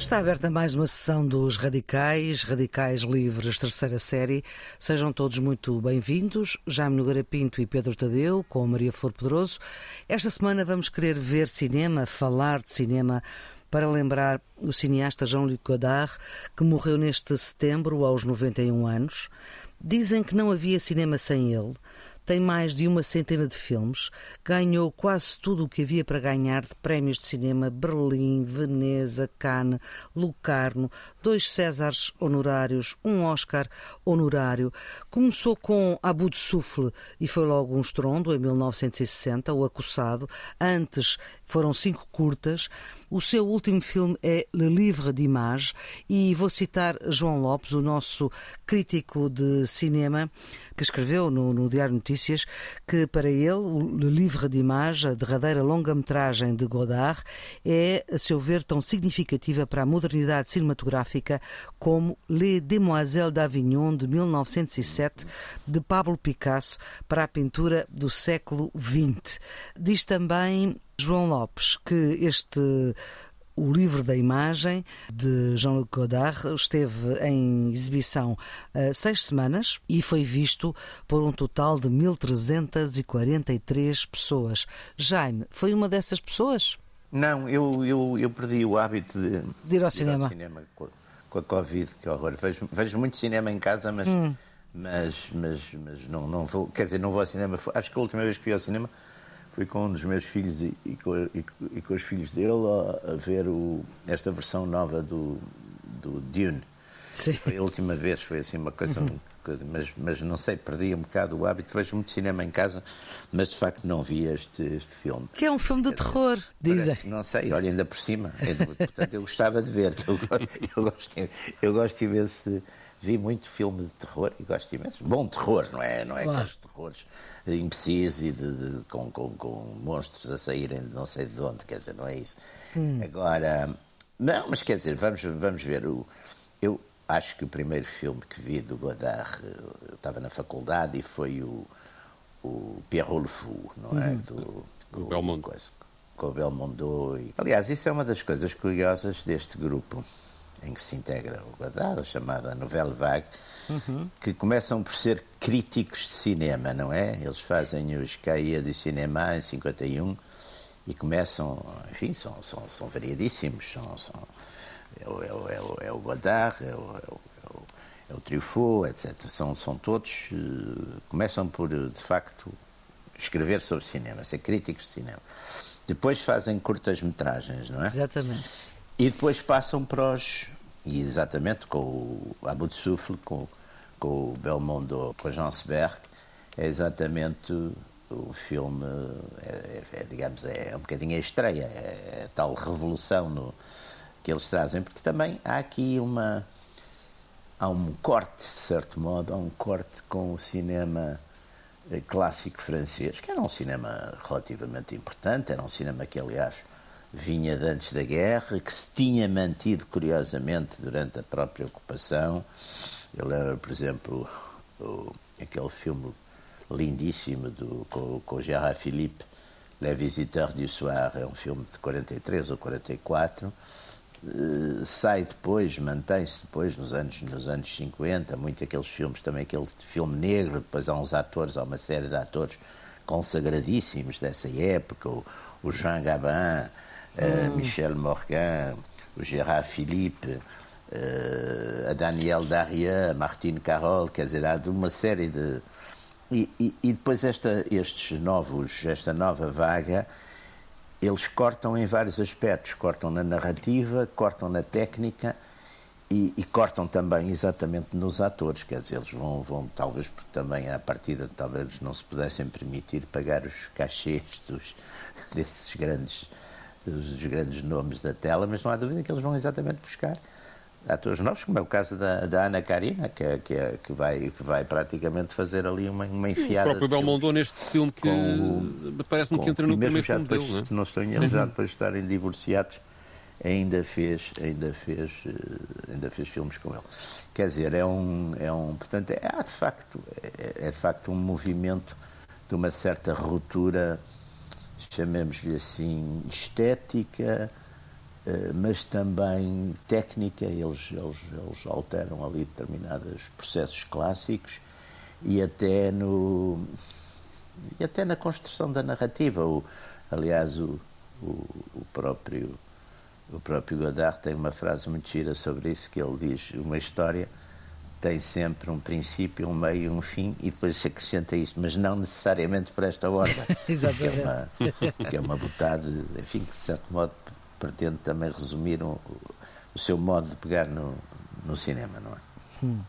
Está aberta mais uma sessão dos Radicais, Radicais Livres, terceira série. Sejam todos muito bem-vindos. Jaime Nogueira Pinto e Pedro Tadeu, com Maria Flor Pedroso. Esta semana vamos querer ver cinema, falar de cinema, para lembrar o cineasta Jean-Luc Godard, que morreu neste setembro aos 91 anos. Dizem que não havia cinema sem ele tem mais de uma centena de filmes, ganhou quase tudo o que havia para ganhar de prémios de cinema Berlim, Veneza, Cannes, Lucarno, dois Césares honorários, um Oscar honorário. Começou com Abu de Souffle e foi logo um estrondo em 1960, O Acossado. Antes foram cinco curtas. O seu último filme é Le Livre d'Image e vou citar João Lopes, o nosso crítico de cinema, que escreveu no, no Diário Notícias que para ele o Le Livre d'Image, a derradeira longa-metragem de Godard, é, a seu ver, tão significativa para a modernidade cinematográfica como Les Demoiselles d'Avignon de 1907 de Pablo Picasso para a pintura do século XX. Diz também João Lopes, que este o livro da imagem de Jean-Luc Godard esteve em exibição uh, seis semanas e foi visto por um total de 1.343 pessoas. Jaime, foi uma dessas pessoas? Não, eu, eu, eu perdi o hábito de, de ir ao de cinema, ir ao cinema com, com, a Covid, que horror. Vejo, vejo muito cinema em casa, mas, hum. mas, mas, mas não, não vou, quer dizer, não vou ao cinema. Acho que a última vez que fui ao cinema fui com um dos meus filhos e, e, com, e, e com, os filhos dele a, a ver o, esta versão nova do, do Dune. Sim. Foi a última vez, foi assim uma coisa, uhum. mas, mas não sei, perdi um bocado o hábito. Vejo muito cinema em casa, mas de facto não vi este, este filme. Que é um filme de terror, dizem. Não sei, olha, ainda por cima. portanto, eu gostava de ver. Eu, eu, gosto, eu gosto imenso de vi muito filme de terror e gosto imenso. Bom terror, não é? Não é claro. aqueles terrores imbecis e de, de, com, com, com, monstros a saírem de não sei de onde, quer dizer, não é isso. Hum. Agora, não, mas quer dizer, vamos, vamos ver. O, eu acho que o primeiro filme que vi do Godard, eu estava na faculdade e foi o, o Pierrot Le Fou, não é? Uhum. Do, o Belmondo. Coisa, com o Belmondo. E, aliás, isso é uma das coisas curiosas deste grupo em que se integra o Godard, chamada Nouvelle Vague, uhum. que começam por ser críticos de cinema, não é? Eles fazem os Caia de Cinema em 51 e começam, enfim, são, são, são variadíssimos. São, são, é, o, é, o, é o Godard, é o, é o, é o Truffaut, etc. São, são todos, uh, começam por, de facto, escrever sobre cinema, ser críticos de cinema. Depois fazem curtas-metragens, não é? Exatamente. E depois passam para os. E exatamente com o Abu com, com o Belmondo, com o Jean Seberg, é exatamente o filme, é, é, é, digamos, é um bocadinho a estreia, é, é a tal revolução no, que eles trazem, porque também há aqui uma. Há um corte, de certo modo, há um corte com o cinema eh, clássico francês, que era um cinema relativamente importante, era um cinema que, aliás, vinha de antes da guerra, que se tinha mantido curiosamente durante a própria ocupação. Eu lembro, por exemplo, o, aquele filme lindíssimo do, com, com Gerard Philippe, Les Visiteurs du Soir, é um filme de 43 ou 44. Uh, sai depois, mantém-se depois nos anos, nos anos 50, muito aqueles filmes, também aquele filme negro, depois há uns atores, há uma série de atores consagradíssimos dessa época, o, o Jean Gabin, hum. Michel Morgan, o Gérard Philippe, uh, a Daniel Daria, a Martine Carol, quer dizer, há uma série de. E, e, e, depois esta, estes novos, esta nova vaga, eles cortam em vários aspectos. Cortam na narrativa, cortam na técnica e, e, cortam também exatamente nos atores. Quer dizer, eles vão, vão talvez porque também à partida talvez não se pudessem permitir pagar os cachês dos, desses grandes dos grandes nomes da tela, mas não há dúvida que eles vão exatamente buscar atores novos, como é o caso da, da Ana Karina, que, é, que, é, que, vai, que vai praticamente fazer ali uma, uma enfiada. O próprio Belmondo neste filme que parece-me que entra no primeiro filme depois, dele, Se não estou em erro, já depois de estarem divorciados, ainda fez, ainda fez, eh, ainda fez filmes com ele. Quer dizer, é um, é um portanto, é, de facto, é, é de facto um movimento de uma certa ruptura chamemos-lhe assim, estética, eh, mas também técnica, eles, eles, eles alteram ali determinados processos clássicos e até no e até na construção da narrativa. O, aliás, o, o, o, próprio o próprio Godard tem uma frase muito gira sobre isso que ele diz uma história tem sempre um princípio, um meio e um fim e depois se acrescenta isto, mas não necessariamente por esta ordem. Exatamente. Que é uma, que é uma botada, enfim, que de certo modo pretende também resumir um, o seu modo de pegar no, no cinema, não é? Hum.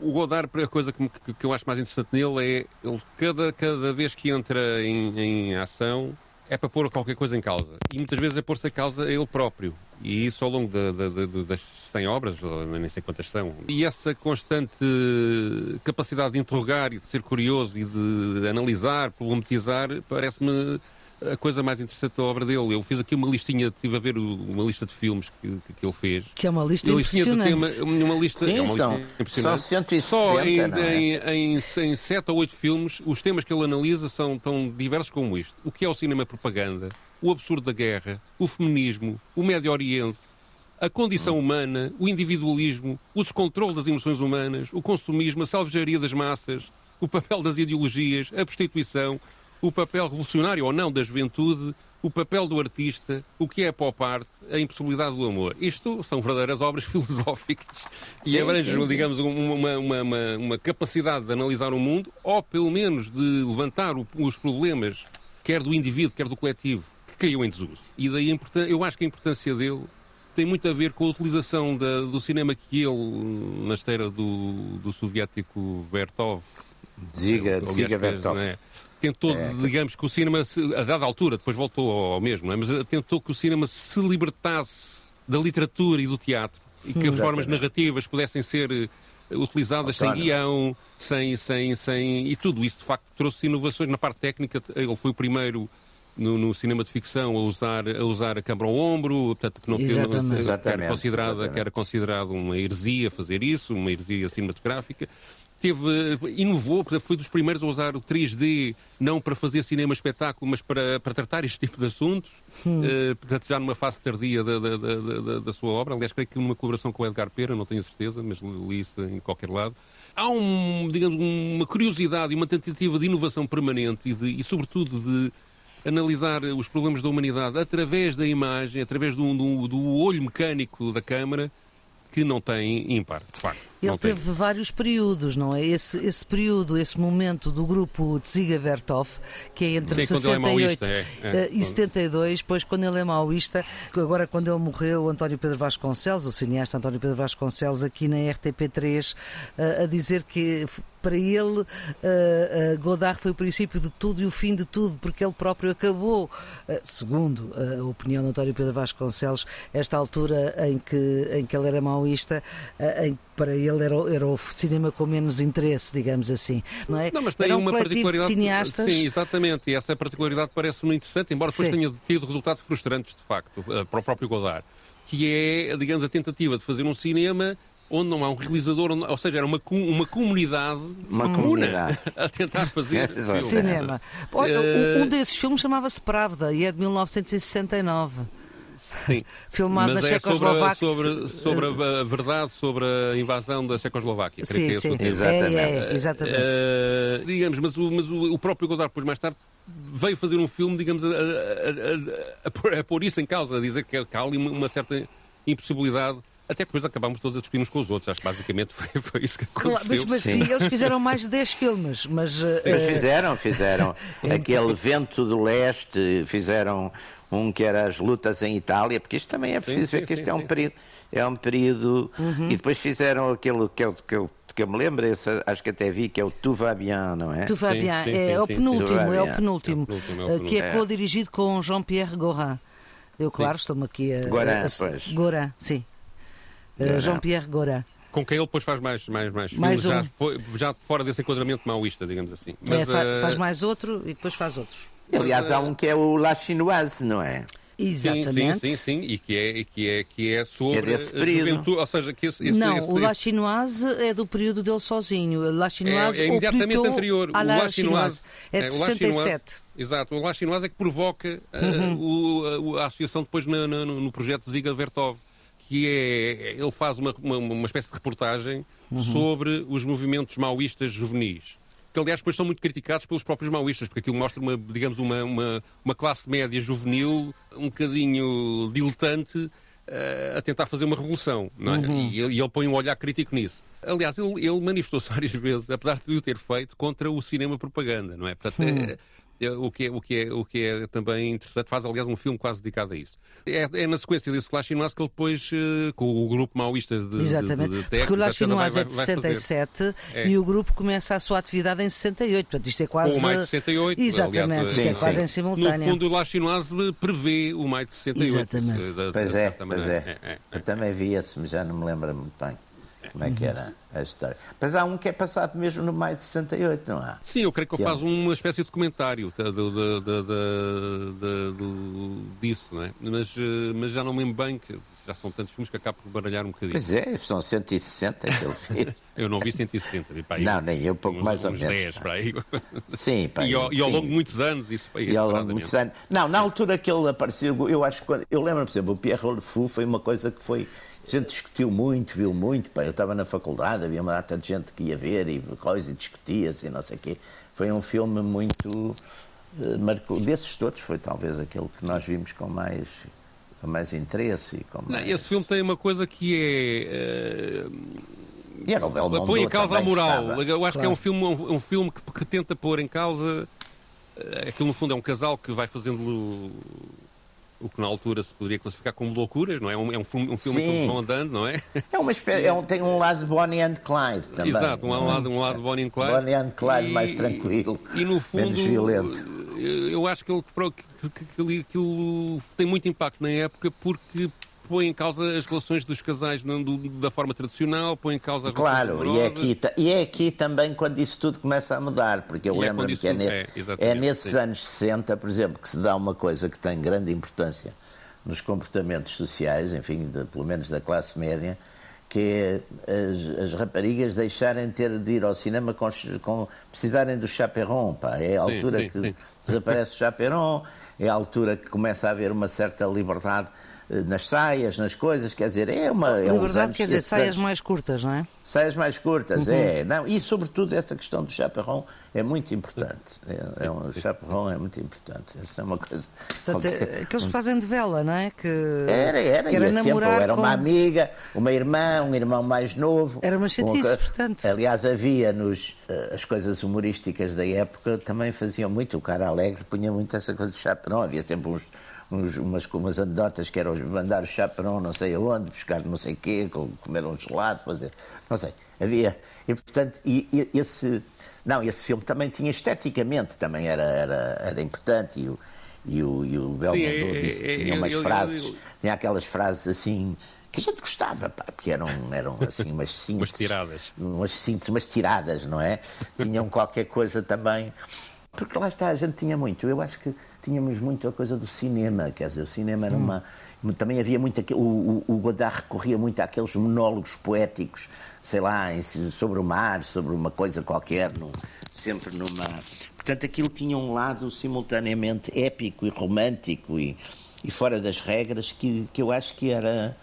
O Godard, a coisa que, que, eu acho mais interessante nele é ele cada, cada vez que entra em, em ação é para pôr qualquer coisa em causa. E muitas vezes é pôr-se a causa ele próprio. E isso ao longo de, de, de, das 100 obras, nem sei quantas são. E essa constante capacidade de interrogar e de ser curioso e de analisar, problematizar, parece-me a coisa mais interessante da obra dele. Eu fiz aqui uma listinha, estive a ver uma lista de filmes que, que, que ele fez. Que é uma lista uma impressionante. Tema, uma lista, Sim, é uma são, lista impressionante. São 160, Só em, é? em, em, em 7 ou 8 filmes, os temas que ele analisa são tão diversos como isto. O que é o cinema propaganda, o absurdo da guerra, o feminismo, o Médio Oriente, a condição hum. humana, o individualismo, o descontrole das emoções humanas, o consumismo, a salvajaria das massas, o papel das ideologias, a prostituição, o papel revolucionário ou não da juventude, o papel do artista, o que é a pop art, a impossibilidade do amor. Isto são verdadeiras obras filosóficas sim, e abrangem, digamos, uma, uma, uma, uma, capacidade de analisar o mundo ou, pelo menos, de levantar o, os problemas, quer do indivíduo, quer do coletivo, caiu em desuso. E daí eu acho que a importância dele tem muito a ver com a utilização da, do cinema que ele, na esteira do, do soviético Vertov, Ziga, Ziga Vertov. É, tentou, é. digamos, que o cinema, a dada altura, depois voltou ao mesmo, é? mas tentou que o cinema se libertasse da literatura e do teatro e que as formas narrativas pudessem ser eh, utilizadas sem guião, sem, sem, sem. E tudo isso, de facto, trouxe inovações na parte técnica. Ele foi o primeiro. No, no, cinema de ficção a usar a usar a câmara ao ombro, portanto que não, Exatamente. que era considerada que era considerado uma heresia fazer isso, uma heresia cinematográfica teve, inovou, foi dos primeiros a usar o 3D, não para fazer cinema espetáculo, mas para, para tratar este tipo de assuntos, hum. uh, portanto, já numa fase tardia da, da, da, da, sua obra. Aliás, creio que numa colaboração com o Edgar Pera, não tenho certeza, mas li isso em qualquer lado. Há um, digamos, uma curiosidade e uma tentativa de inovação permanente e, de, e sobretudo, de analisar os problemas da humanidade através da imagem, através do, do, do olho mecânico da câmara, que não tem ímpar, de facto. Ele teve tem. vários períodos, não é? Esse, esse período, esse momento do grupo Tsiga Vertov, que é entre Sim, 68 é, é, é. e 72, depois quando ele é maoísta, agora quando ele morreu, António Pedro Vasconcelos, o cineasta António Pedro Vasconcelos, aqui na RTP3, a dizer que para ele, uh, Godard foi o princípio de tudo e o fim de tudo, porque ele próprio acabou, uh, segundo a opinião António Pedro Vasconcelos, esta altura em que, em que ele era maoísta, em que para ele era, era o cinema com menos interesse, digamos assim. Não, é? não mas tem era um uma particularidade. De cineastas. Sim, exatamente. E essa particularidade parece-me interessante, embora depois Sim. tenha tido resultados frustrantes, de facto, para o próprio Godard. Que é, digamos, a tentativa de fazer um cinema onde não há um realizador, ou seja, era uma, uma comunidade uma comunidade a tentar fazer cinema. Olha, uh... um desses filmes chamava-se Pravda e é de 1969. Sim. Filmado Mas na é Checoslováquia. Sobre, sobre, sobre a verdade sobre a invasão da Checoslováquia. Sim, é sim. Exatamente. É, é, exatamente. Uh, digamos, mas, o, mas o, o próprio Godard, depois mais tarde, veio fazer um filme, digamos, a, a, a, a, a pôr isso em causa, a dizer que há ali uma certa impossibilidade até depois acabámos todos a discutir uns com os outros. Acho que basicamente foi, foi isso que aconteceu. Claro, mas, mas sim. sim. eles fizeram mais de 10 filmes. Mas, uh, fizeram, fizeram. Aquele Vento do Leste, fizeram um que era as lutas em Itália, porque isto também é preciso sim, ver sim, que isto é um período. É um período. Uhum. E depois fizeram aquilo que eu, que eu que eu me lembro, esse, acho que até vi, que é o Tu Vas Bien, não é? Tu Vas Bien, é, é, o penúltimo, é o penúltimo, que é co-dirigido com Jean-Pierre Gorin. Eu, claro, estou-me aqui a. Gorin, pois. Gorin, sim. Uh, Jean-Pierre Gorin. Com quem ele depois faz mais, mais, mais, mais filmes, um. já, já, fora desse enquadramento maoísta, digamos assim. Mas, é, faz, uh... faz mais outro e depois faz outros. Aliás, há um que é o La Chinoise, não é? Exatamente. Sim, sim, sim, e que é, que é, que é sobre É desse período. juventude, ou seja, que esse, esse, não, esse, o La Chinoise é do período dele sozinho. La é, Chinoise é ou imediatamente anterior. O La Chinoise é de Chinoise- 67. Exato, o La Chinoise é que provoca uh, Uhum. o- a, a associação depois na- na- no, projeto de Ziga Vertov, que é, ele faz uma, uma, uma espécie de reportagem Uhum. sobre os movimentos maoístas juvenis. Que, aliás, depois são muito criticados pelos próprios maoístas, porque aquilo mostra, uma, digamos, uma, uma, uma classe média juvenil um bocadinho diletante eh, a tentar fazer uma revolução, é? E, ele- e ele põe um olhar crítico nisso. Aliás, ele, ele manifestou-se várias vezes, apesar de o ter feito, contra o cinema propaganda, não é? Portanto, é- é- o, que é, o, que é, o que é também interessante, faz aliás um filme quase dedicado a isso. É, é na sequência desse La Chinoise que ele depois, eh, com o grupo maoísta de, de, Exatamente. de, de Porque o La vai- é de vai- vai fazer. 67 É. e o grupo começa a sua atividade em 68. Portanto, isto é quase. Com o maio de 68, Exatamente, aliás, isto é sim, quase sim. em No simultâneo. fundo, o La Chinoise prevê o maio de 68. Exatamente. eh, da- Pois é, pois maneira. é. Eu também vi esse, mas já não me lembro muito bem como é que era a história. Mas há um que é passado mesmo no maio de 68, não há? Sim, eu creio que ele é faz uma espécie de tá, do- do- do- do- disso, não é? Mas, eh, mas já não me lembro bem, que já são tantos filmes que acabo por baralhar um bocadinho. Pois é, são 160 que ele fez. Eu não vi 160, vi para aí. Não, nem eu, pouco uns- mais ou uns menos. 10 para aí. Sim, pá, E ao, e ao sim. longo de muitos anos, isso E ao longo de muitos anos. Não, na altura que ele apareceu, eu acho que quando, eu lembro, por exemplo, o Pierre Rolefou foi uma coisa que foi. A gente discutiu muito, viu muito. Pá, eu estava na faculdade, havia uma data de gente que ia ver e coisa, e discutia-se e não sei o quê. Foi um filme muito. eh, marcou, desses todos, foi talvez aquele que nós vimos com mais, com mais interesse. E com Não, mais... esse filme tem uma coisa que é. E era o Belmondo põe em causa a moral. estava. Eu acho que é Claro. um filme, um, um filme que, que tenta pôr em causa. eh, Aquilo, no fundo, é um casal que vai fazendo o, que na altura se poderia classificar como loucuras, não é? Um- É um filme, um filme em que eles vão andando, não é? É uma espécie, é um, tem um lado Bonnie and Clyde também. Exato, um é? lado, um lado Bonnie and Clyde. Bonnie and Clyde E- mais tranquilo, E no fundo, menos violento. eu acho que ele que, que, que aquilo tem muito impacto na época porque põe em causa as relações dos casais não, do- da forma tradicional, põe em causa as Claro, relações e é, aqui, e é aqui também quando isso tudo começa a mudar, porque eu é lembro-me isso que é, ne- é, é nesses sim. anos 60, por exemplo, que se dá uma coisa que tem grande importância nos comportamentos sociais, enfim, de- pelo menos da classe média, que é as, as raparigas deixarem ter de ir ao cinema com, com precisarem do chaperon, pá. É a Sim, altura sim, que sim. desaparece o chaperon, é a altura que começa a haver uma certa liberdade nas saias, nas coisas, quer dizer, é uma... É Liberdade anos- quer dizer saias anos- mais curtas, não é? Saias mais curtas, Uhum. é. Não, e sobretudo essa questão do chaperrão é muito importante. É, é um, o chaperrão é muito importante. Isso é uma coisa. Portanto, é- aqueles que fazem de vela, não é? Que, Era, era, que ia sempre, era com- uma amiga, uma irmã, um irmão mais novo. Era uma chatice, co- portanto. Aliás, havia nos. eh, As coisas humorísticas da época também faziam muito. O cara alegre punha muito essa coisa de chaperão. Havia sempre uns, uns, umas, umas anedotas que eram mandar o chaperão não sei aonde, buscar não sei o quê, co- comer um gelado, fazer. Não sei. Havia. E, portanto, e, e esse. Não, esse filme também tinha esteticamente, também era, era, era importante. E o, e o, e o Belmondo é- disse, é- tinha umas eu- eu- frases, eu- tinha aquelas frases assim que a gente gostava, pá, porque eram, eram assim umas sínteses. Umas tiradas. Umas síntese, umas tiradas, não é? Tinham qualquer coisa também. Porque lá está, a gente tinha muito. Eu acho que tínhamos muito a coisa do cinema, quer dizer, o cinema era uma. Também havia muito. O, o, o Godard recorria muito àqueles monólogos poéticos, sei lá, sobre o mar, sobre uma coisa qualquer, num- sempre numa. Portanto, aquilo tinha um lado simultaneamente épico e romântico e, e fora das regras que, que eu acho que era.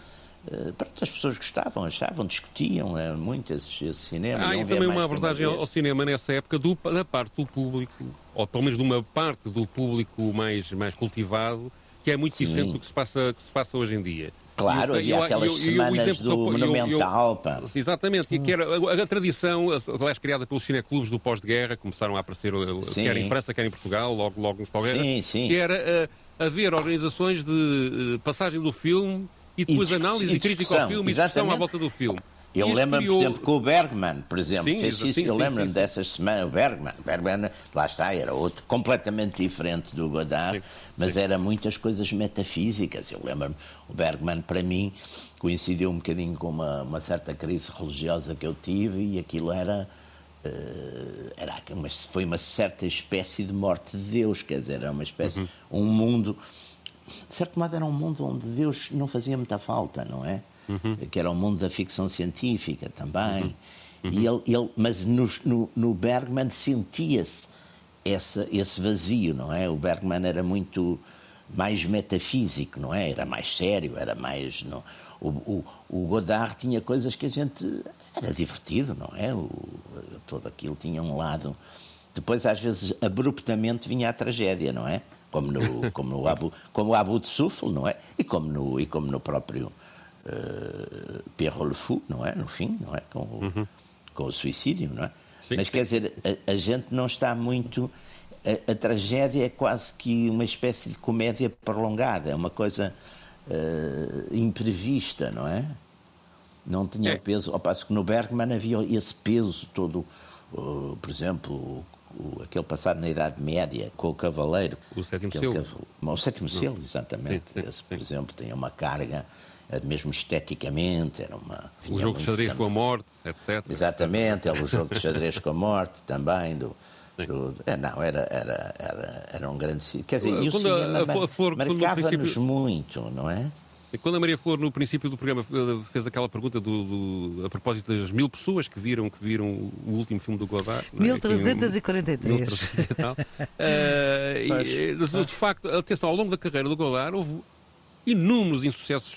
Eh, Pronto, as pessoas gostavam, achavam, discutiam é, muito esse, esse cinema. Há ver também uma abordagem ao cinema nessa época do- da parte do público, ou pelo menos de uma parte do público mais, mais cultivado, que é muito Sim. diferente do que se passa, que se passa hoje em dia. Claro, E havia aquelas e e o semanas exemplo do eu- eu- eu- Monumental, pá. Exatamente, e que era a, a tradição, aliás, criada pelos cineclubes do pós-guerra, começaram a aparecer, uh, Sim. quer em França, quer em Portugal, logo, logo nos pós-guerra, que era uh, haver organizações de uh, passagem do filme e depois discuss- análise e e crítica ao filme e discussão à exatamente. volta do filme. Eu E lembro-me, criou- por exemplo, com o Bergman, por exemplo, Sim, fez isso. sim, eu lembro-me dessas semanas. O Bergman, Bergman, lá está, era outro, completamente diferente do Godard, Sim, mas sim. era muitas coisas metafísicas. Eu lembro-me, o Bergman, para mim, coincidiu um bocadinho com uma, uma certa crise religiosa que eu tive e aquilo era. eh, era uma, foi uma certa espécie de morte de Deus, quer dizer, era uma espécie, Uhum. um mundo de certo modo, era um mundo onde Deus não fazia muita falta, não é? Uhum. Que era o mundo da ficção científica também. Uhum. Uhum. E ele, ele, mas no, no, no Bergman sentia-se esse vazio, não é? O Bergman era muito mais metafísico, não é? Era mais sério, era mais. Não, o, o, o, Godard tinha coisas que a gente. Era divertido, não é? O, todo aquilo tinha um lado. Depois, às vezes, abruptamente vinha a tragédia, não é? Como no, como no Abu, como o Abu de Souffle, não é? E como no, e como no próprio uh, Pierrot Le Fou, não é? No fim, não é? Com o, uhum. com o suicídio, não é? Sim, Mas sim. quer dizer, a, a, gente não está muito. A, a, tragédia é quase que uma espécie de comédia prolongada, é uma coisa uh, imprevista, não é? Não tinha é. peso. Ao passo que no Bergman havia esse peso todo, uh, por exemplo, o, aquele passado na Idade Média com o Cavaleiro. O Sétimo Selo. O Sétimo Selo, exatamente. Sim, sim, Esse, por exemplo, tinha uma carga eh, mesmo esteticamente, era uma... O jogo de xadrez também. com a morte, etc. Exatamente, era o jogo de xadrez com a morte também, do, do, é, não, era, era, era, era um grande... Quer dizer, e o cinema marcava-nos princípio... muito, não é? Quando a Maria Flor, no princípio do programa, fez aquela pergunta do, do, a propósito das mil pessoas que viram, que viram o último filme do Godard... 1343. É? e tal. uh, e, de facto, atenção, ao longo da carreira do Godard houve inúmeros insucessos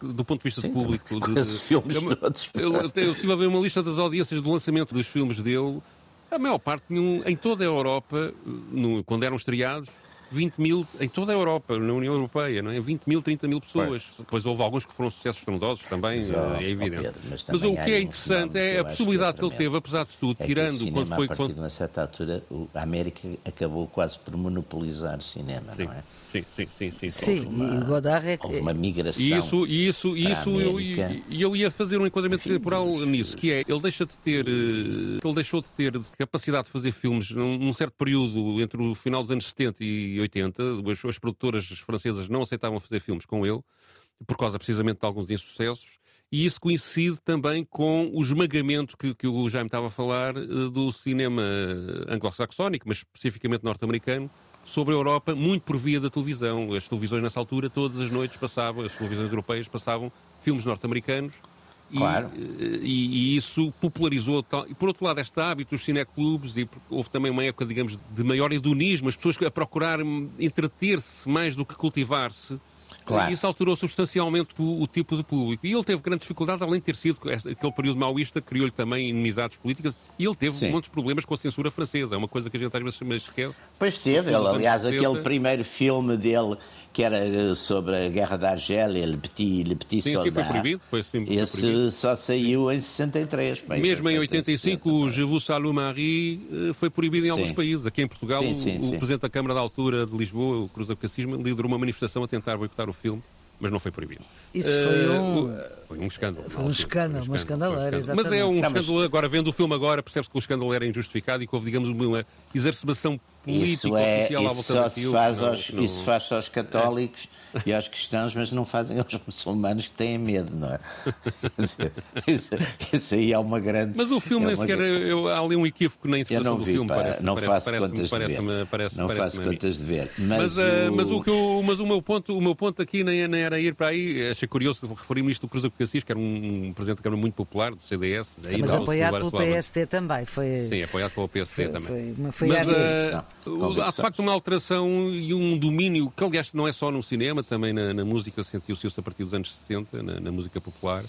do ponto de vista Sim, público. De, de, filmes eu, todos. Eu, eu, eu estive a ver uma lista das audiências do lançamento dos filmes dele. A maior parte, em toda a Europa, no, quando eram estreados, 20 mil em toda a Europa, na União Europeia, não é? 20 mil, 30 mil pessoas. Depois houve alguns que foram sucessos estrondosos também, é evidente. Pedro, mas, mas, o que é interessante é a possibilidade que ele teve, apesar de tudo, é tirando cinema, quando foi. A partir de uma certa altura, a América acabou quase por monopolizar o cinema, sim, não é? Sim, sim, sim. Sim, sim uma, e Godard é Houve uma migração. E isso, isso, isso eu, eu ia fazer um enquadramento temporal nisso, que é, ele deixa de ter. Eh, ele deixou de ter capacidade de fazer filmes num, num certo período entre o final dos anos 70 e 80, as, as produtoras francesas não aceitavam fazer filmes com ele, por causa precisamente de alguns insucessos, e isso coincide também com o esmagamento que, que o Jaime estava a falar eh, do cinema anglo-saxónico, mas especificamente norte-americano, sobre a Europa, muito por via da televisão. As televisões nessa altura, todas as noites passavam, as televisões europeias passavam filmes norte-americanos Claro. E, e, e, isso popularizou. Tal. E por outro lado, este hábito dos cineclubes, e houve também uma época, digamos, de maior hedonismo, as pessoas a procurar entreter-se mais do que cultivar-se. Claro. E isso alterou substancialmente o, o, tipo de público. E ele teve grandes dificuldades, além de ter sido aquele período maoísta, criou-lhe também inimizades políticas. E ele teve Sim. muitos problemas com a censura francesa. É uma coisa que a gente às vezes esquece. Pois teve. Ele, aliás, aquele primeiro filme dele que era eh, sobre a guerra da Argélia, Le Petit, Le Petit sim, Soldat. Sim, foi proibido. Foi, sim, foi Esse proibido. só saiu em 63. Bem, Mesmo em 85, o Je vous salue Marie eh, foi proibido em alguns países. Aqui em Portugal, sim, sim, o, o Presidente da Câmara da Altura de Lisboa, o Cruz da Cacisma, liderou uma manifestação a tentar boicotar o filme mas não foi proibido. Isso foi eh, um... Foi um escândalo. Foi um escândalo, uma escandaleira, exatamente. Mas é um escândalo, agora vendo o filme agora, percebe-se que o escândalo era injustificado e que houve, digamos, uma exacerbação política isso é, oficial à volta isso só faz aos, não... Isso faz aos católicos é. e aos cristãos, mas não fazem aos muçulmanos que têm medo, não é? isso, isso, aí é uma grande... Mas o filme é nem sequer... Eu, há ali um equívoco na interpretação do filme, pá, parece Não parece, faço parece, contas parece, de ver. Parece, não parece faço contas de ver. Mas, mas, o... mas, o que eu, mas o, meu ponto, o meu ponto aqui nem, nem era ir para aí, achei curioso referir-me isto do Cruz do Cassis, que era um, presidente da Câmara muito popular, do CDS. Mas apoiado pelo PST também. Foi... Sim, apoiado pelo PST foi, também. Foi, foi mas uh, há de facto uma alteração e um domínio, que aliás não é só no cinema, também na, na música sentiu-se a partir dos anos 60, na, na música popular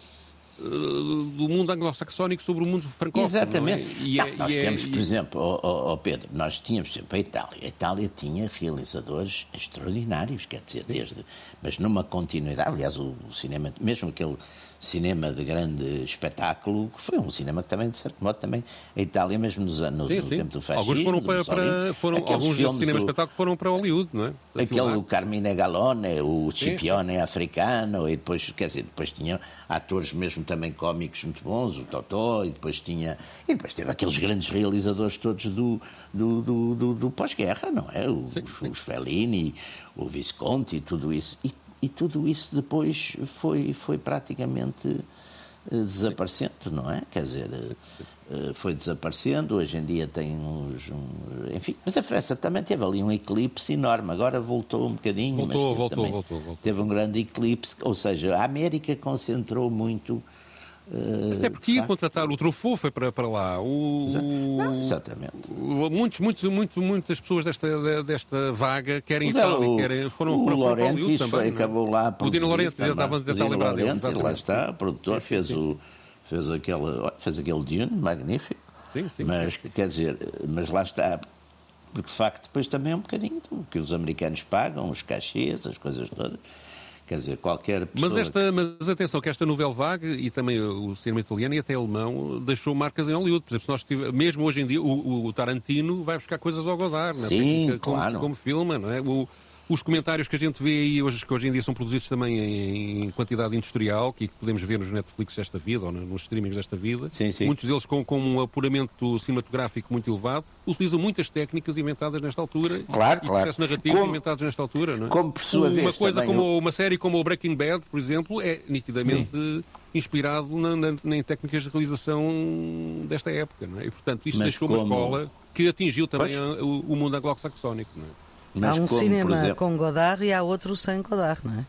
uh, do mundo anglo-saxónico sobre o mundo francófono. Exatamente. É? E, não, é, nós e é- temos, é, por exemplo, oh, oh, Pedro, nós tínhamos, por exemplo, a Itália. A Itália tinha realizadores extraordinários, quer dizer, Sim. desde, mas numa continuidade. Aliás, o cinema, mesmo aquele cinema de grande espetáculo, que foi um cinema que também, de certo modo, também a Itália, mesmo nos anos, sim, no sim. tempo do fascismo... Alguns foram para, para foram, alguns filmes, cinema espetáculo foram para Hollywood, não é? Aquele filmar. o Carmine Galone, o Cipione africano, e depois, quer dizer, depois tinha atores mesmo também cómicos muito bons, o Totó, e depois tinha... E depois teve aqueles grandes realizadores todos do, do, do, do, do pós-guerra, não é? O, sim, os, os Fellini, o Visconti, tudo isso. E e tudo isso depois foi, foi praticamente eh, desaparecendo, não é? Quer dizer, uh, foi desaparecendo, hoje em dia tem uns, Enfim, mas a França também teve ali um eclipse enorme, agora voltou um bocadinho. Voltou, mas voltou, voltou, voltou. Teve um grande eclipse, ou seja, a América concentrou muito Até porque ia contratar o Truffaut foi para, para lá. O, Não, exatamente. Muitos, muitos, muito, muitas pessoas desta, desta vaga querem Itália, querem, foram, o foram, Laurentiis também. É? acabou lá O Dino Laurentiis, já estava a tentar lembrar dele. Lá está, o produtor fez. O, fez, aquele, fez aquele Dune magnífico. Sim, sim. Mas, quer dizer, mas lá está. Porque de facto depois também é um bocadinho do que os americanos pagam, os cachês, as coisas todas. Quer dizer, qualquer pessoa... Mas, esta, mas atenção, que esta novela vague e também o cinema italiano e até alemão deixou marcas em Hollywood. Por exemplo, se nós tive, mesmo hoje em dia, o, o, Tarantino vai buscar coisas ao Godard, Sim, né? como, claro. como filma, não é? O, os comentários que a gente vê aí hoje, que hoje em dia são produzidos também em, em quantidade industrial, que podemos ver nos Netflix desta vida ou nos streamings desta vida, sim, sim. muitos deles com, com, um apuramento cinematográfico muito elevado, utilizam muitas técnicas inventadas nesta altura claro, e claro. processos narrativos como, inventados nesta altura. Não é? Como por sua uma vez coisa como eu... uma série como o Breaking Bad, por exemplo, é nitidamente sim. inspirado na, na, em técnicas de realização desta época, não é? E portanto Mas deixou como... uma escola que atingiu também a, o, o mundo anglo-saxónico, não é? Mas há um como, cinema exemplo... com Godard e há outro sem Godard, não é?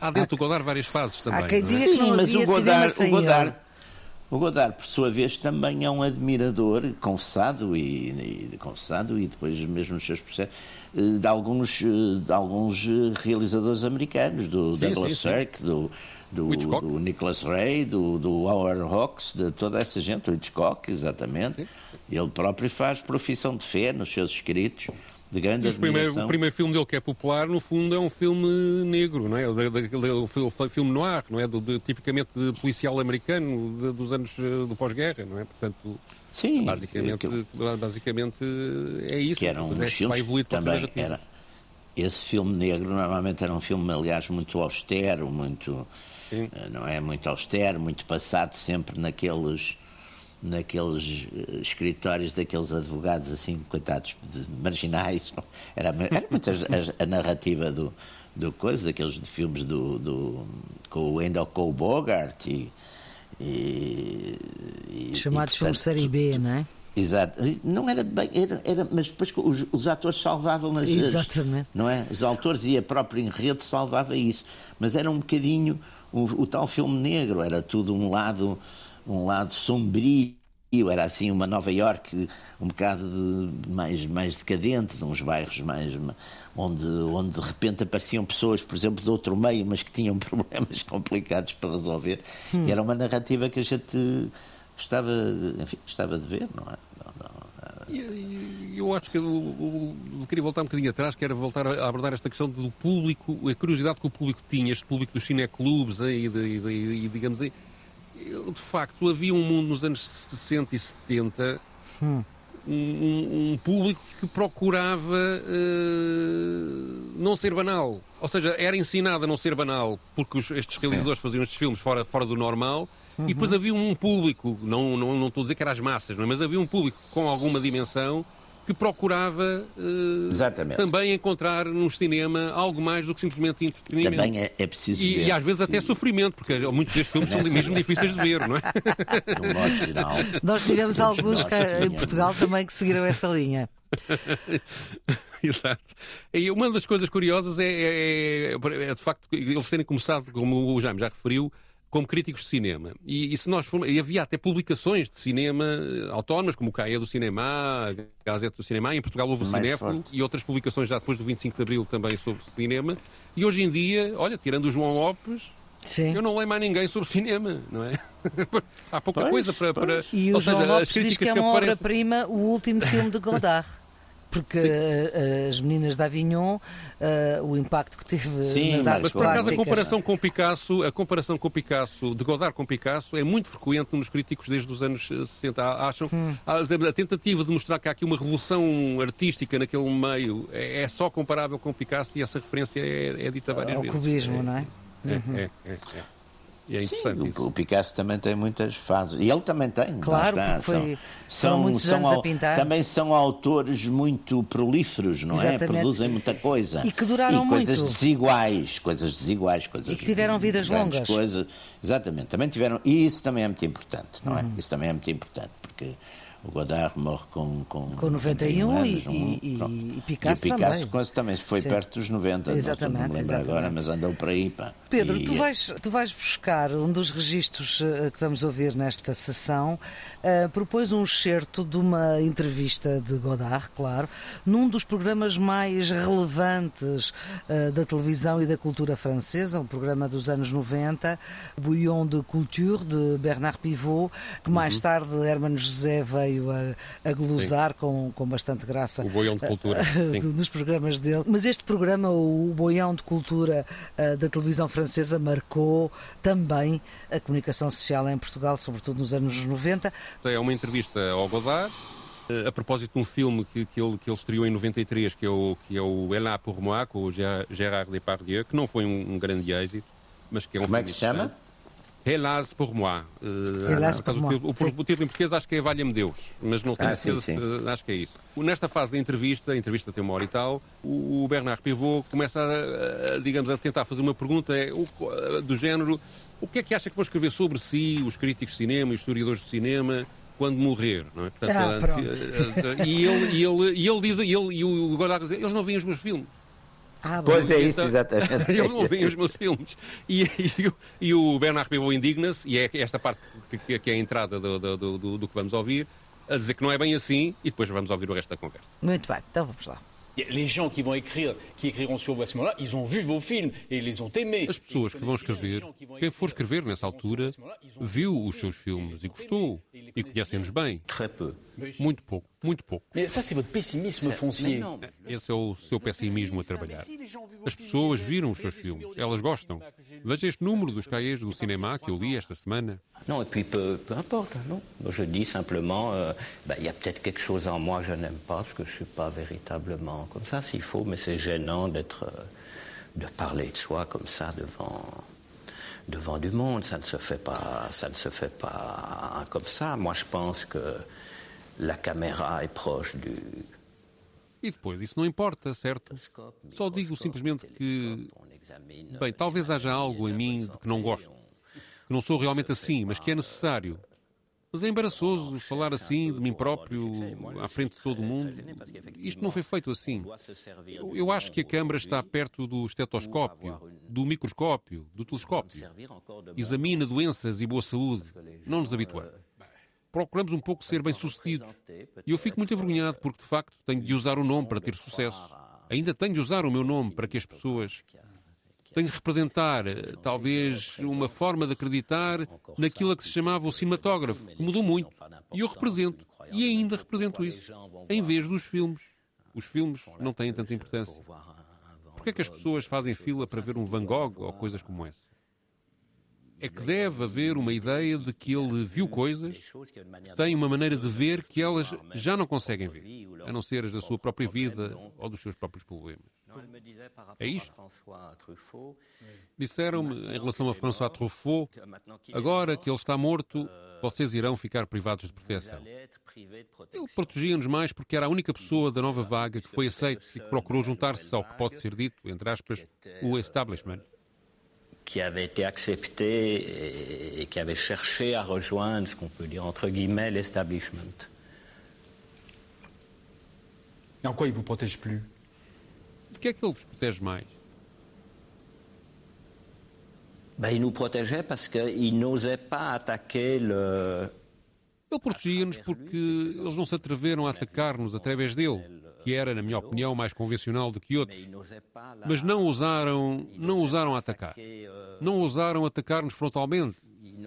Há dentro do Godard várias fases também. Há quem não é? diga que Sim, não mas o Godard, o sem Godard, ele. o Godard, por sua vez, também é um admirador, confessado e, e confessado e depois mesmo nos seus processos, eh, de alguns, eh, de alguns eh, realizadores americanos, do Sim, Douglas sim, sim. Sirk, do, do, do Nicholas Ray, do, do Howard Hawks, de toda essa gente, o Hitchcock, exatamente. Ele próprio faz profissão de fé nos seus escritos. De grande E o primeiro, o primeiro filme dele que é popular, no fundo, é um filme negro, não é? O, da- da- o fi- o filme noir, não é? Do, de- tipicamente de policial americano de- dos anos eh, do pós-guerra, não é? Portanto, Sim, basicamente, que- basicamente é isso. que eram é, filmes vai também era esse filme negro normalmente era um filme aliás muito austero muito Sim. eh, não é muito austero muito passado sempre naqueles naqueles eh, escritórios daqueles advogados assim coitados de marginais era era muito a, a- narrativa do do coisa daqueles de filmes do, do com o ainda com o Bogart e, e, e- Chamados filmes série B, não é? Exato. Não era bem, era, era, mas depois os, os atores salvavam as Exatamente. Não é? Os autores e a própria enredo salvava isso. Mas era um bocadinho o, o tal filme negro, era tudo um lado, um lado sombrio. Era assim uma Nova York um bocado de- mais, mais decadente, de uns bairros mais onde, onde de repente apareciam pessoas, por exemplo, de outro meio, mas que tinham problemas complicados para resolver. Hum. E era uma narrativa que a gente gostava, enfim, gostava de ver, não é? Não, não, E- e Eu acho que eu, eu- eu queria voltar um bocadinho atrás, que era voltar a abordar esta questão do público, a curiosidade que o público tinha, este público dos cineclubes aí, de, e de- e digamos De facto, havia um mundo nos anos 60 e 70, um, um- um público que procurava eh, não ser banal. Ou seja, era ensinado a não ser banal, porque os- estes realizadores faziam estes filmes fora, fora do normal, e depois havia um público, não, não, não estou a dizer que era as massas, não é? mas havia um público com alguma dimensão que procurava eh, também encontrar no cinema algo mais do que simplesmente entretenimento. Também é, é preciso E, ver. e às vezes até sofrimento, porque muitos destes filmes são mesmo difíceis de ver, não é? No modo geral. Nós tivemos alguns em. Portugal também que seguiram essa linha. Exato. E uma das coisas curiosas é, é- é- é, de facto eles terem começado, como o Jaime já referiu, como críticos de cinema. E, e se nós formos- e havia até publicações de cinema eh, autónomas, como o CAE do Cinema, a Gazeta do Cinema, em Portugal houve o Cinéfilo e outras publicações já depois do 25 de Abril também sobre cinema. E hoje em dia, olha, tirando o João Lopes, Sim. eu não leio mais ninguém sobre cinema, não é? Há pouca Pois, coisa para. para... E ou o João seja, Lopes as diz críticas que é uma aparecem. obra-prima o último filme de Godard. Porque eh, as meninas de Avignon, eh, o impacto que teve Sim, nas artes Mas por acaso a comparação com Picasso, a comparação com Picasso, de Godard com Picasso, é muito frequente nos críticos desde os anos eh, 60. Há- Acham Hum. a, tentativa de mostrar que há aqui uma revolução artística naquele meio é, é só comparável com Picasso e essa referência é, é dita várias Ao vezes. cubismo, é, não é? É, é, é, é. E é Sim, interessante isso. o, o Picasso também tem muitas fases. E ele também tem. lá Claro, está. porque foi- São, são anos a au- pintar. Também são autores muito prolíferos, não Exatamente. é? Produzem muita coisa. E que duraram e coisas muito. desiguais, coisas desiguais, coisas E que tiveram vidas longas. Coisas. Exatamente, também tiveram. E isso também é muito importante, não Uhum. é? Isso também é muito importante, porque o Godard morre com, com, com 91 anos, e, um, e, e, Picasso, e Picasso também. quase também foi Sim. perto dos 90, exatamente, não me lembro exatamente. agora, mas andou por aí. Pá. Pedro, e, tu, vais, tu vais buscar um dos registros uh, que vamos ouvir nesta sessão, uh, propôs um excerto de uma entrevista de Godard, claro, num dos programas mais relevantes uh, da televisão e da cultura francesa, um programa dos anos 90, Bouillon de Culture, de Bernard Pivot, que mais uhum. tarde Hermano José veio veio a, a glosar com, com bastante graça. O Boião de Cultura. dos programas dele. Mas este programa, o Boião de Cultura uh, da televisão francesa, marcou também a comunicação social em Portugal, sobretudo nos anos 90. É uma entrevista ao Godard eh, a propósito de um filme que, que, ele, que ele estreou em 93, que é o, que é o Ella pour moi, com o Gérard Depardieu, que não foi um, um grande êxito, mas que é um Como é que se chama? Hélas pour moi. Uh, Hélas por moi. O, o, o, título em português acho que é Valha-me Deus, mas não tenho ah, certeza, sim, sim. acho que é isso. Nesta fase da entrevista, a entrevista tem uma hora e tal, o, o Bernard Pivot começa a, a, digamos, a tentar fazer uma pergunta é, do género o que é que acha que vão escrever sobre si, os críticos de cinema, os historiadores de cinema, quando morrer, não é? Portanto, ah, e, ele, e, ele, e ele diz, ele, e o Godard diz, eles não veem os meus filmes. Ah, pois é isso, então, exatamente. Eles não veem os meus filmes. E, e, e o Bernard Pivot indigna-se, e é esta parte que, que é a entrada do, do, do, do que vamos ouvir, a dizer que não é bem assim, e depois vamos ouvir o resto da conversa. Muito bem, então vamos lá. Les gens qui vont écrire, qui écriront sur vous à ce moment-là, ils ont vu vos films et ils les ont aimés. As pessoas que vão escrever, quem for escrever nessa altura, viu os seus filmes e gostou e conhecem-nos bem. Muito pouco, muito pouco. Mas ça c'est votre pessimisme foncier. Esse é o seu pessimismo a trabalhar. As pessoas viram os seus filmes, elas gostam. Veja este número dos cahiers do cinema que eu li esta semana. Não, e puis peu, peu importe, non. Je dis simplement, euh, il y a peut-être quelque chose en moi que je n'aime pas parce que je suis pas véritablement comme ça s'il faut, mais c'est gênant d'être, euh, de parler de soi comme ça devant, devant du monde. Ça ne se fait pas, ça ne se fait pas comme ça. Moi, je pense que la caméra proche du. E depois, isso não importa, certo? Só digo simplesmente que. Bem, talvez haja algo em mim de que não gosto. Que não sou realmente assim, mas que é necessário. Mas é embaraçoso falar assim de mim próprio à frente de todo o mundo. Isto não foi feito assim. Eu acho que a câmara está perto do estetoscópio, do microscópio, do telescópio. Examina doenças e boa saúde. Não nos habituamos. Procuramos um pouco ser bem-sucedidos. E eu fico muito envergonhado porque, de facto, tenho de usar o nome para ter sucesso. Ainda tenho de usar o meu nome para que as pessoas tem de representar, eh, talvez, uma forma de acreditar naquilo que se chamava o cinematógrafo, que mudou muito. E eu represento, e ainda represento isso, em vez dos filmes. Os filmes não têm tanta importância. Por que é que as pessoas fazem fila para ver um Van Gogh ou coisas como essa? É que deve haver uma ideia de que ele viu coisas, tem uma maneira de ver que elas já não conseguem ver, a não ser as da sua própria vida ou dos seus próprios problemas. É isto. Disseram-me em relação a François Truffaut, agora que ele está morto, vocês irão ficar privados de proteção. Ele protegia-nos mais porque era a única pessoa da nova vaga que foi aceita e que procurou juntar-se ao que pode ser dito, entre aspas, o establishment. Qui avait été accepté et qui avait cherché à rejoindre ce qu'on peut dire entre guillemets l'establishment. Et en quoi il vous protège plus? Que é que ele vos protege mais? Ben, il nous protégeait parce qu'il n'osait pas attaquer le. Ele protegia-nos porque eles não se atreveram a atacar-nos através dele, que era, na minha opinião, mais convencional do que outros. Mas não ousaram, não ousaram atacar. Não ousaram atacar-nos frontalmente,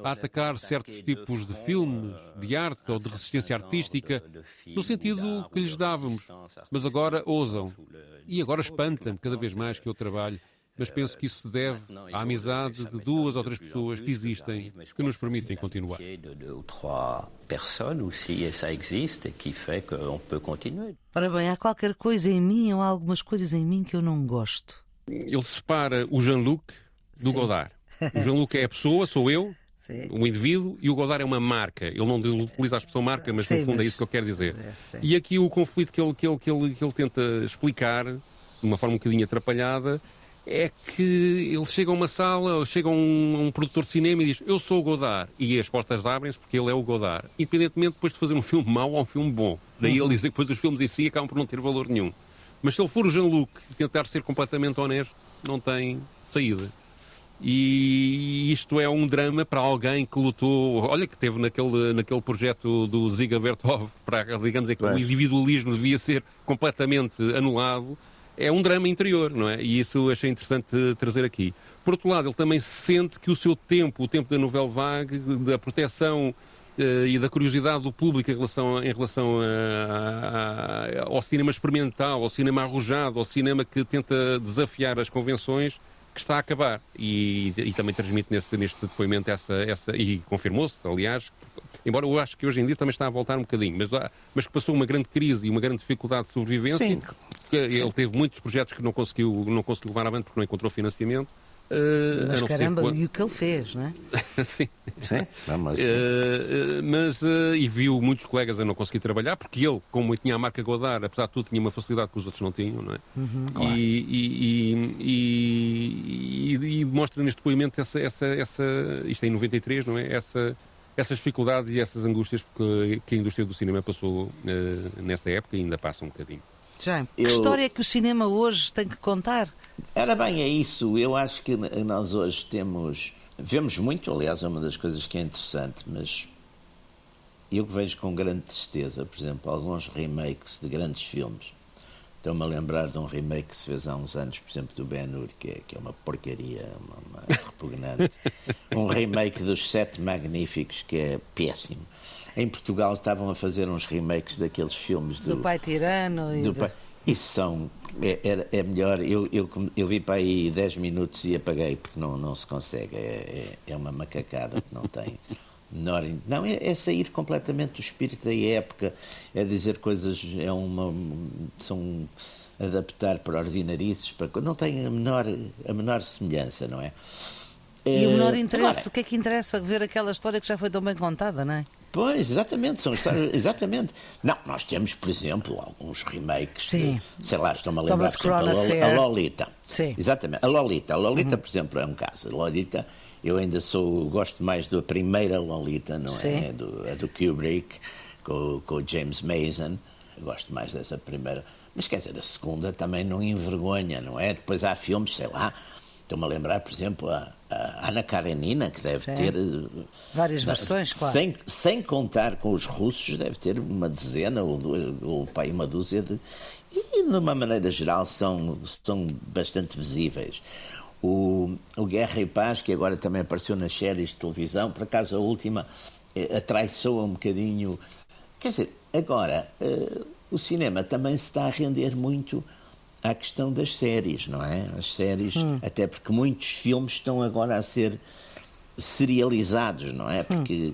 a atacar certos tipos de filmes, de arte ou de resistência artística, no sentido que lhes dávamos. Mas agora ousam. E agora espanta-me cada vez mais que eu trabalho. Mas penso que isso se deve à amizade de duas ou três pessoas que existem, que nos permitem continuar. Ora bem, há qualquer coisa em mim ou há algumas coisas em mim que eu não gosto. Ele separa o Jean-Luc do Sim. Godard. O Jean-Luc é a pessoa, sou eu, Sim. um indivíduo, e o Godard é uma marca. Ele não utiliza a expressão marca, mas sim, no fundo é mas... é isso que eu quero dizer. E aqui o conflito que ele, que, ele, que, ele, que ele tenta explicar, de uma forma um bocadinho atrapalhada, é que ele chega a uma sala, ou chega a um, um, produtor de cinema e diz eu sou o Godard, e as portas abrem-se porque ele é o Godard, independentemente depois de fazer um filme mau ou um filme bom. Daí ele dizer que depois os filmes em si acabam por não ter valor nenhum. Mas se ele for o Jean-Luc e tentar ser completamente honesto, não tem saída. E isto é um drama para alguém que lutou, olha, que teve naquele, naquele projeto do Ziga Vertov, para, digamos, é que o individualismo devia ser completamente anulado. É um drama interior, não é? E isso achei interessante trazer aqui. Por outro lado, ele também sente que o seu tempo, o tempo da novela vague, da proteção uh, e da curiosidade do público em relação, em relação a, a, ao cinema experimental, ao cinema arrojado, ao cinema que tenta desafiar as convenções, que está a acabar. E, e também transmite nesse, neste depoimento essa, essa e confirmou-se, aliás, embora eu acho que hoje em dia também está a voltar um bocadinho, mas, mas que passou uma grande crise e uma grande dificuldade de sobrevivência. Sim. Ele teve muitos projetos que não conseguiu, não conseguiu levar avante porque não encontrou financiamento. Uh, mas caramba, e o que ele fez, não é? Sim. Sim. Não, mas... Uh, mas uh, e viu muitos colegas a não conseguir trabalhar, porque ele, como tinha a marca Godard, apesar de tudo, tinha uma facilidade que os outros não tinham, não é? Uhum, claro. e, e, e, e, demonstra neste depoimento essa, essa, essa, isto é em 93, não é? Essa, essas dificuldades e essas angústias que, que a indústria do cinema passou nessa época e ainda passa um bocadinho. Já. Eu... Que história é que o cinema hoje tem que contar? Era bem, é isso. Eu acho que nós hoje temos. Vemos muito, aliás, é uma das coisas que é interessante, mas eu vejo com grande tristeza, por exemplo, alguns remakes de grandes filmes. Estou-me a lembrar de um remake que se fez há uns anos, por exemplo, do Ben-Hur, que é, que é uma porcaria, uma, uma repugnante. um remake dos Sete Magníficos, que é péssimo. Em Portugal estavam a fazer uns remakes daqueles filmes do, do Pai Tirano. E do pai, isso são. É, é, é, melhor. Eu, eu, eu vi para aí 10 minutos e apaguei, porque não, não se consegue. É, é, é uma macacada que não tem. Menor, não, é, é, sair completamente do espírito da época, é dizer coisas, é uma. são adaptar para ordinarices, para, não tem a menor, a menor semelhança, não é? E o menor eh, interesse, Agora, o que é que interessa ver aquela história que já foi tão bem contada, não é? Pois, exatamente, são histórias, exatamente. Não, nós temos, por exemplo, alguns remakes, Sim. De, sei lá, estou-me a lembrar, por exemplo, a, Lolita. Sim. Exatamente, a Lolita. A Lolita, uhum. por exemplo, é um caso. A Lolita, eu ainda sou, gosto mais da primeira Lolita, não Sim. é? Do, a do Kubrick, com, com o James Mason. Eu gosto mais dessa primeira. Mas quer dizer, a segunda também não envergonha, não é? Depois há filmes, sei lá, Estou-me a lembrar, por exemplo, a, a Ana Karenina, que deve Sim. ter. Várias versões, claro. Sem, sem contar com os russos, deve ter uma dezena ou, ou pai, uma dúzia de. E, de uma maneira geral, são, são bastante visíveis. O, o Guerra e Paz, que agora também apareceu nas séries de televisão, por acaso a última eh, atraiçoa um bocadinho. Quer dizer, agora, eh, o cinema também se está a render muito à questão das séries, não é? As séries, hum. até porque muitos filmes estão agora a ser serializados, não é? Porque hum.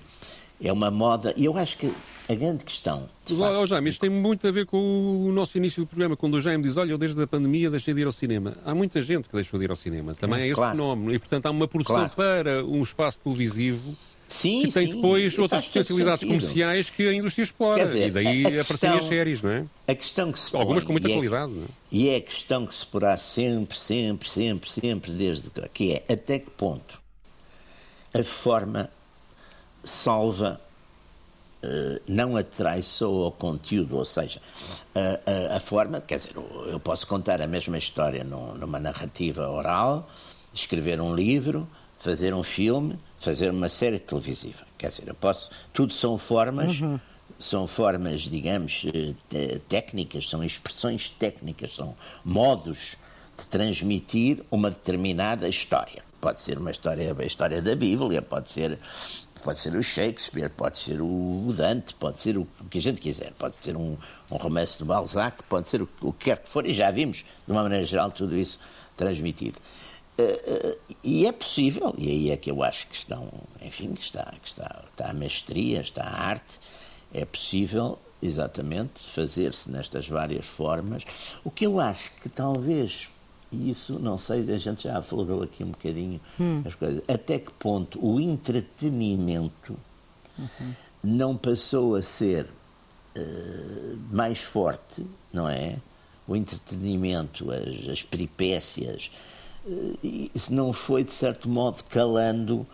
é uma moda. E eu acho que a grande questão. Olha, Jaime, isto tem muito a ver com o nosso início do programa, quando o Jaime diz: Olha, eu desde a pandemia deixei de ir ao cinema. Há muita gente que deixou de ir ao cinema. Também é, é esse claro. fenómeno. E, portanto, há uma produção claro. para um espaço televisivo Sim, que tem sim, depois outras potencialidades comerciais que a indústria explora. Dizer, e daí aparecem as séries, não é? A questão que se põe, Algumas com muita é qualidade. É, E é a questão que se porá sempre, sempre, sempre, sempre, desde que é até que ponto a forma salva Uh, não atraiçoa ao conteúdo, ou seja, a, a, a, forma, quer dizer, eu posso contar a mesma história numa narrativa oral, escrever um livro, fazer um filme, fazer uma série televisiva. Quer dizer, eu posso. Tudo são formas. Uhum. São formas, digamos, eh, técnicas, são expressões técnicas, são modos de transmitir uma determinada história. Pode ser uma história, a história da Bíblia, pode ser, pode ser o Shakespeare, pode ser o Dante, pode ser o que a gente quiser, pode ser um, um romance de Balzac, pode ser o, o que quer que for, e já vimos, de uma maneira geral, tudo isso transmitido. Uh, e é possível, e aí é que eu acho que estão, enfim, que está, que está, está a mestria, está a arte, é possível exatamente fazer-se nestas várias formas. O que eu acho que talvez, e isso não sei, a gente já falou aqui um bocadinho hum. as coisas, até que ponto o entretenimento uhum. não passou a ser uh, mais forte, não é? O entretenimento, as, as peripécias, se não foi, de certo modo, calando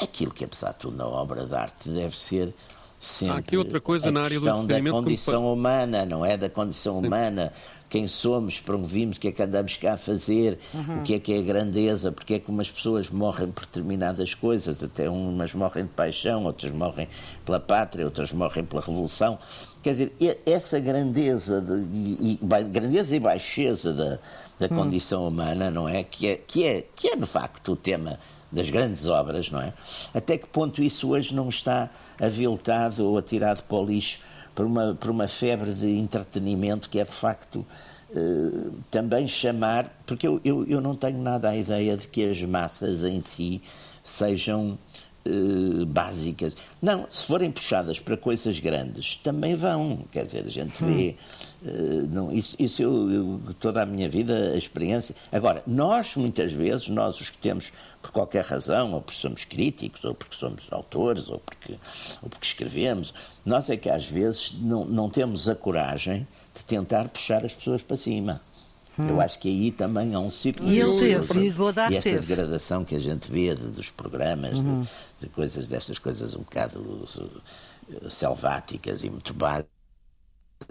aquilo que, apesar de tudo, na obra de arte deve ser sempre Há aqui outra coisa a na área do da condição humana, não é? Da condição Sim. humana. Quem somos, para onde vimos, o que é que andamos cá a fazer, uhum. o que é que é a grandeza, porque é que umas pessoas morrem por determinadas coisas, até umas morrem de paixão, outras morrem pela pátria, outras morrem pela revolução. Quer dizer, essa grandeza, de, e, e, grandeza e baixeza da, da hum. condição humana, não é? Que, é? que é? que é, de facto, o tema das grandes obras, não é? Até que ponto isso hoje não está aviltado ou atirado para o lixo por uma, por uma febre de entretenimento que é de facto eh, também chamar, porque eu, eu, eu não tenho nada a ideia de que as massas em si sejam eh, básicas. Não, se forem puxadas para coisas grandes, também vão. Quer dizer, a gente vê. Uh, não, isso isso eu, eu, toda a minha vida, a experiência. Agora, nós, muitas vezes, nós os que temos, por qualquer razão, ou porque somos críticos, ou porque somos autores, ou porque, ou porque escrevemos, nós é que às vezes não, não temos a coragem de tentar puxar as pessoas para cima. Hum. Eu acho que aí também há um ciclo. E ele teve, e Godard E esta teve. degradação que a gente vê de, dos programas, uhum. de, de, coisas dessas coisas um bocado uh, selváticas e muito básicas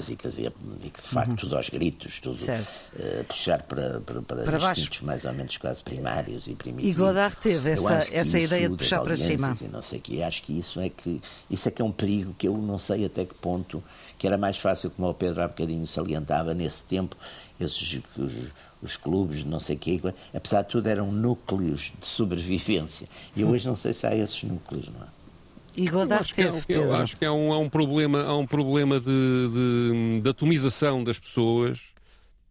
e que, e que de facto uhum. tudo aos gritos, tudo uh, puxar para, para, para, para instintos mais ou menos quase primários e primitivos. E Godard teve essa, essa ideia de puxar para cima. E não sei que, acho que isso é que isso é que é um perigo que eu não sei até que ponto que era mais fácil, como o Pedro há bocadinho salientava, nesse tempo esses os, os clubes, não sei o quê, apesar de tudo eram núcleos de sobrevivência. E hoje não sei se há esses núcleos, não é? E Godard acho que, é, eu acho que há um, há um problema, há um problema de, de, de, atomização das pessoas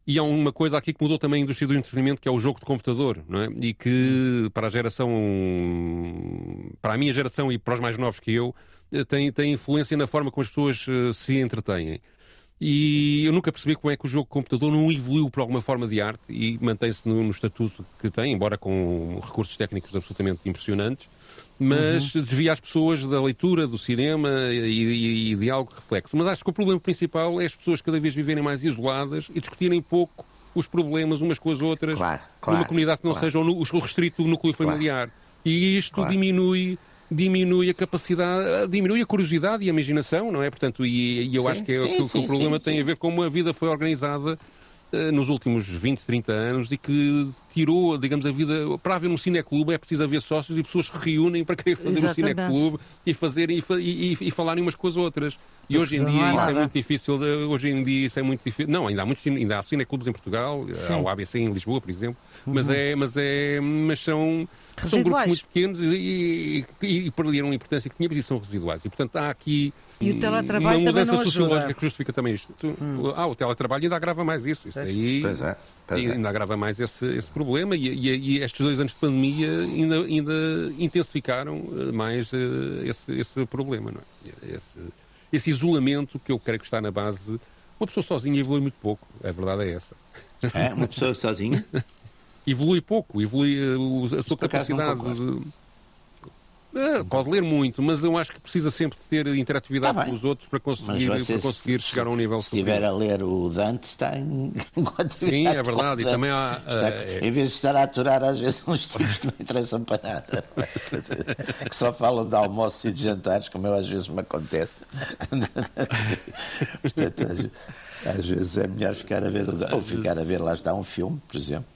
e há uma coisa aqui que mudou também a indústria do entretenimento, que é o jogo de computador, não é? E que para a geração, para a minha geração e para os mais novos que eu, eh, tem, tem influência na forma como as pessoas uh, se entretêm. E eu nunca percebi como é que o jogo de computador não evoluiu para alguma forma de arte e mantém-se no, no, estatuto que tem, embora com recursos técnicos absolutamente impressionantes, mas uhum. desvia as pessoas da leitura, do cinema e, e, e, de algo reflexo. Mas acho que o problema principal é as pessoas cada vez viverem mais isoladas e discutirem pouco os problemas umas com as outras claro, claro, numa comunidade que não claro. seja o restrito núcleo familiar. E isto diminui diminui a capacidade, diminui a curiosidade e a imaginação, não é? Portanto, e, e eu sim, acho que, é, sim, que, sim, o problema tem a ver com como a vida foi organizada nos últimos 20, 30 anos e que tirou, digamos, a vida. Para haver um cineclube é preciso haver sócios e pessoas se reúnem para querer fazer Exatamente. um cineclube e, fazer, e, e, e falarem umas com as outras. E hoje em dia isso é muito difícil. Hoje em dia isso é muito difícil. Não, ainda há muitos ainda há cineclubes em Portugal, há o ABC em Lisboa, por exemplo, uhum. mas é, mas é, mas são são grupos muito pequenos e, e, e perderam a importância que tinham e são residuais. E, portanto, há aqui e o teletrabalho uma mudança não sociológica que justifica também isto. Hum. Ah, o teletrabalho ainda agrava mais isso. Isso aí pois é, pois é. ainda agrava mais esse, esse problema e, e, e, estes dois anos de pandemia ainda, ainda intensificaram eh, mais uh, esse, esse problema. Não é? esse, esse isolamento que eu creio que está na base. Uma pessoa sozinha evolui muito pouco. A verdade é essa. É, uma pessoa sozinha? evolui pouco, evolui uh, a sua capacidade É, pode ler muito, mas eu acho que precisa sempre de ter interatividade tá com os outros para conseguir, para conseguir chegar a um nível Se estiver a ler o Dante, está em. Sim, é verdade. E também há. Está, é... Em vez de estar a aturar, às vezes, uns tipos que não interessam para nada. que só falam de almoços e de jantares, como eu às vezes me acontece. Portanto, às, às vezes é melhor ficar a ver o Ou ficar a ver, lá está um filme, por exemplo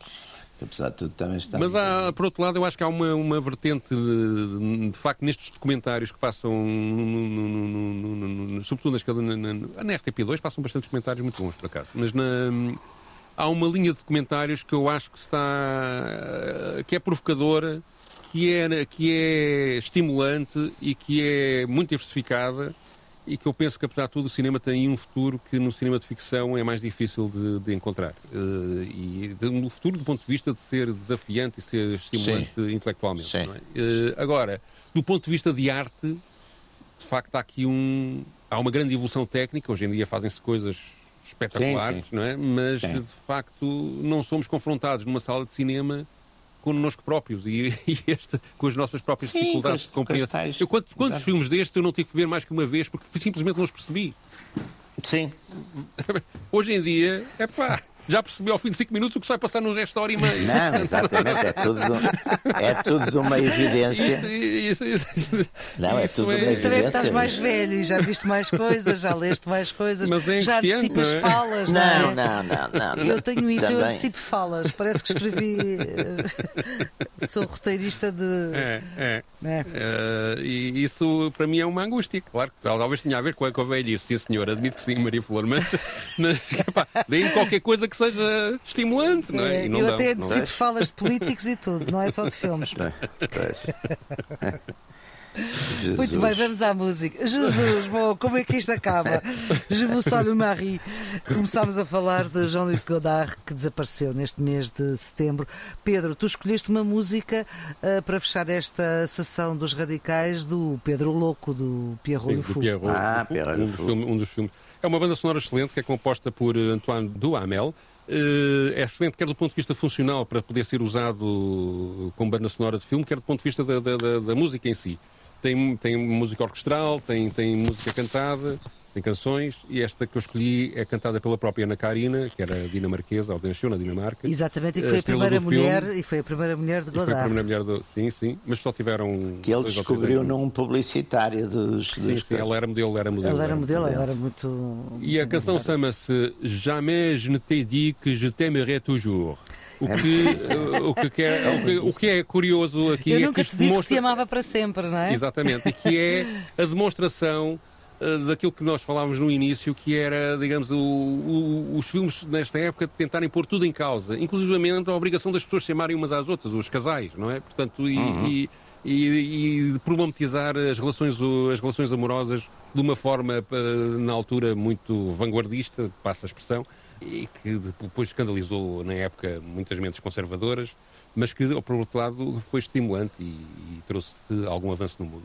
apesar de tudo também está. Mas há, por outro lado, eu acho que há uma, uma vertente, de, de facto, nestes documentários que passam, no, no, no, sobretudo na, na, na, na RTP2, passam bastantes comentários muito bons, por acaso. Mas na, há uma linha de documentários que eu acho que está. que é provocadora, que é, que é estimulante e que é muito diversificada e que eu penso que, apesar de tudo, o cinema tem um futuro que no cinema de ficção é mais difícil de, de encontrar. Uh, e um futuro do ponto de vista de ser desafiante e ser estimulante Sim. intelectualmente. É? Uh, agora, do ponto de vista de arte, de facto há aqui um... Há uma grande evolução técnica, hoje em dia fazem-se coisas espetaculares, sim, sim. não é? Mas, sim. de facto, não somos confrontados numa sala de cinema connosco próprios e, e este, com as nossas próprias Sim, dificuldades de compreensão. Eu, quantos, quantos filmes destes eu não tive que ver mais que uma vez porque simplesmente não os percebi? Sim. Hoje em dia, é pá, já percebi ao fim de 5 minutos o que vai passar no resto da hora e meia. Não, exatamente, é tudo, é tudo de uma evidência. Isto, isso, isso, não, é tudo de uma Isso também é que estás evidência. mais velho e já viste mais coisas, já leste mais coisas, Mas é já antecipas não é? falas, não, Não, é? não, não, não. Eu tenho isso, eu antecipo falas. Parece que escrevi. eh, Sou roteirista de. É, é. É. Eh, e isso para mim é uma angústia. Claro que talvez tenha a ver com a, com a velhice. Sim, senhor, admito que sim, Maria Flor, mas, mas qualquer coisa que seja estimulante, não é? É, E não eu dão, até não antecipo falas de políticos e tudo, não é só de filmes. Pois. Muito Jesus. bem, vamos à música. Jesus, bom, como é que isto acaba? Je vous salue Marie. Começámos a falar de Jean-Luc Godard, que desapareceu neste mês de setembro. Pedro, tu escolheste uma música ah, para fechar esta sessão dos radicais do Pedro Louco, do Pierrot Sim, Le do Fou. Pierrot Ah, Fou, Pierrot Le um, dos Fou. filmes, um dos filmes. É uma banda sonora excelente que é composta por eh, Antoine Duhamel. Eh, É excelente quer do ponto de vista funcional para poder ser usado como banda sonora de filme, quer do ponto de vista da, da- da- música em si. Tem, tem música orquestral, tem, tem música cantada, tem canções, e esta que eu escolhi é cantada pela própria Ana Karina, que era dinamarquesa, ou nasceu na Dinamarca. Exatamente, e que foi a estrela primeira do filme. mulher, e foi a primeira mulher de E foi a Godard. primeira mulher do... Sim, sim, mas só tiveram. Que ele descobriu num publicitário dos. Sim, dos sim, ela era modelo, era modelo. Ela era modelo, ela era muito. E a canção chama-se Jamais je ne t'ai dit que je t'aimerai toujours. O que, o, que quer- o, que, o que é curioso aqui Eu é nunca que te isto disse que demonstra. te amava para sempre, não é? Exatamente, e que é a demonstração eh, daquilo que nós falávamos no início, que era, digamos, o- o- os filmes nesta época de tentarem pôr tudo em causa, inclusivamente a obrigação das pessoas se amarem umas às outras, os casais, não é? Portanto, e, e, e, e problematizar as relações, as relações amorosas de uma forma, eh, na altura, muito vanguardista, passa a expressão, e que depois escandalizou, na época, muitas mentes conservadoras, mas que, por outro lado, foi estimulante e, e trouxe algum avanço no mundo.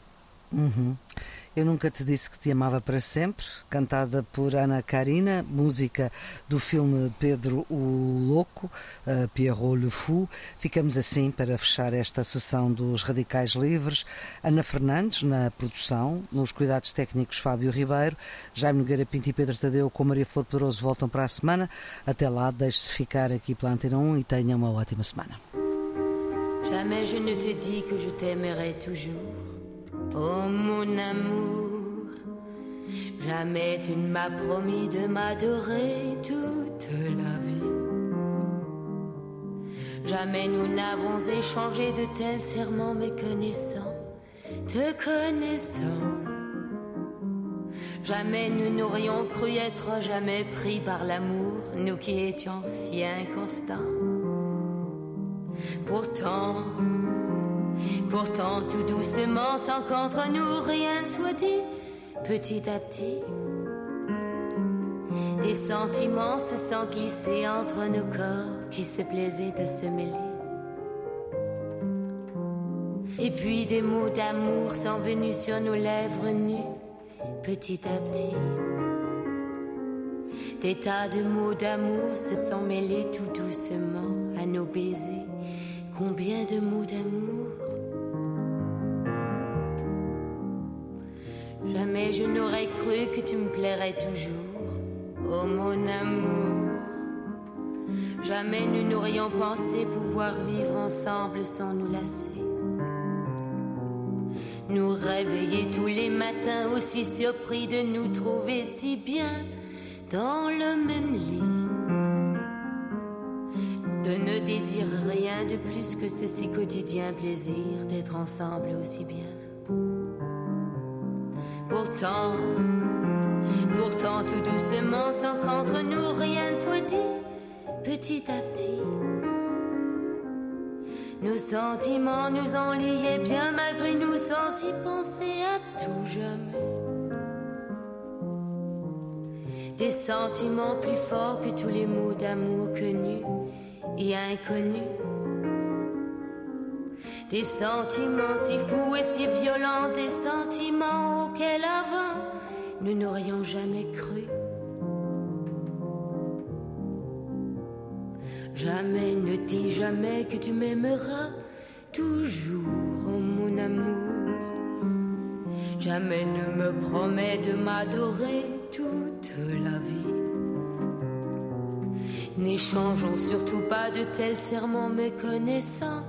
Uhum. Eu nunca te disse que te amava para sempre, cantada por Ana Karina, música do filme Pedro o Louco, uh, Pierrot Le Fou. Ficamos assim para fechar esta sessão dos Radicais Livres. Ana Fernandes na produção, nos cuidados técnicos Fábio Ribeiro, Jaime Nogueira Pinto e Pedro Tadeu com Maria Flor Poderoso voltam para a semana. Até lá, deixe-se ficar aqui pela Antena 1 e tenha uma ótima semana. Jamais je ne te dis que je t'aimerai toujours. Oh mon amour, jamais tu ne m'as promis de m'adorer toute la vie. Jamais nous n'avons échangé de tels serments méconnaissants, te connaissant. Jamais nous n'aurions cru être jamais pris par l'amour, nous qui étions si inconstants. Pourtant, pourtant tout doucement, sans qu'entre nous rien ne soit dit, petit à petit, des sentiments se sont glissés entre nos corps qui se plaisaient à se mêler. Et puis des mots d'amour sont venus sur nos lèvres nues, petit à petit. Des tas de mots d'amour se sont mêlés tout doucement à nos baisers. Combien de mots d'amour Jamais je n'aurais cru que tu me plairais toujours, oh mon amour. Jamais nous n'aurions pensé pouvoir vivre ensemble sans nous lasser. Nous réveiller tous les matins aussi surpris de nous trouver si bien dans le même lit. De ne désirer rien de plus que ce si quotidien plaisir d'être ensemble aussi bien. Pourtant, pourtant tout doucement, sans qu'entre nous rien ne soit dit, petit à petit, nos sentiments nous ont liés bien malgré nous sans y penser à tout jamais. Des sentiments plus forts que tous les mots d'amour connus et inconnus. Des sentiments si fous et si violents, des sentiments auxquels avant nous n'aurions jamais cru. Jamais ne dis jamais que tu m'aimeras toujours, mon amour. Jamais ne me promets de m'adorer toute la vie. N'échangeons surtout pas de tels serments méconnaissants,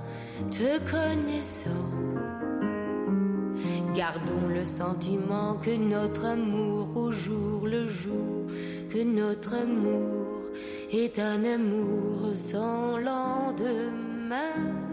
te connaissant. Gardons le sentiment que notre amour au jour le jour, que notre amour est un amour sans lendemain.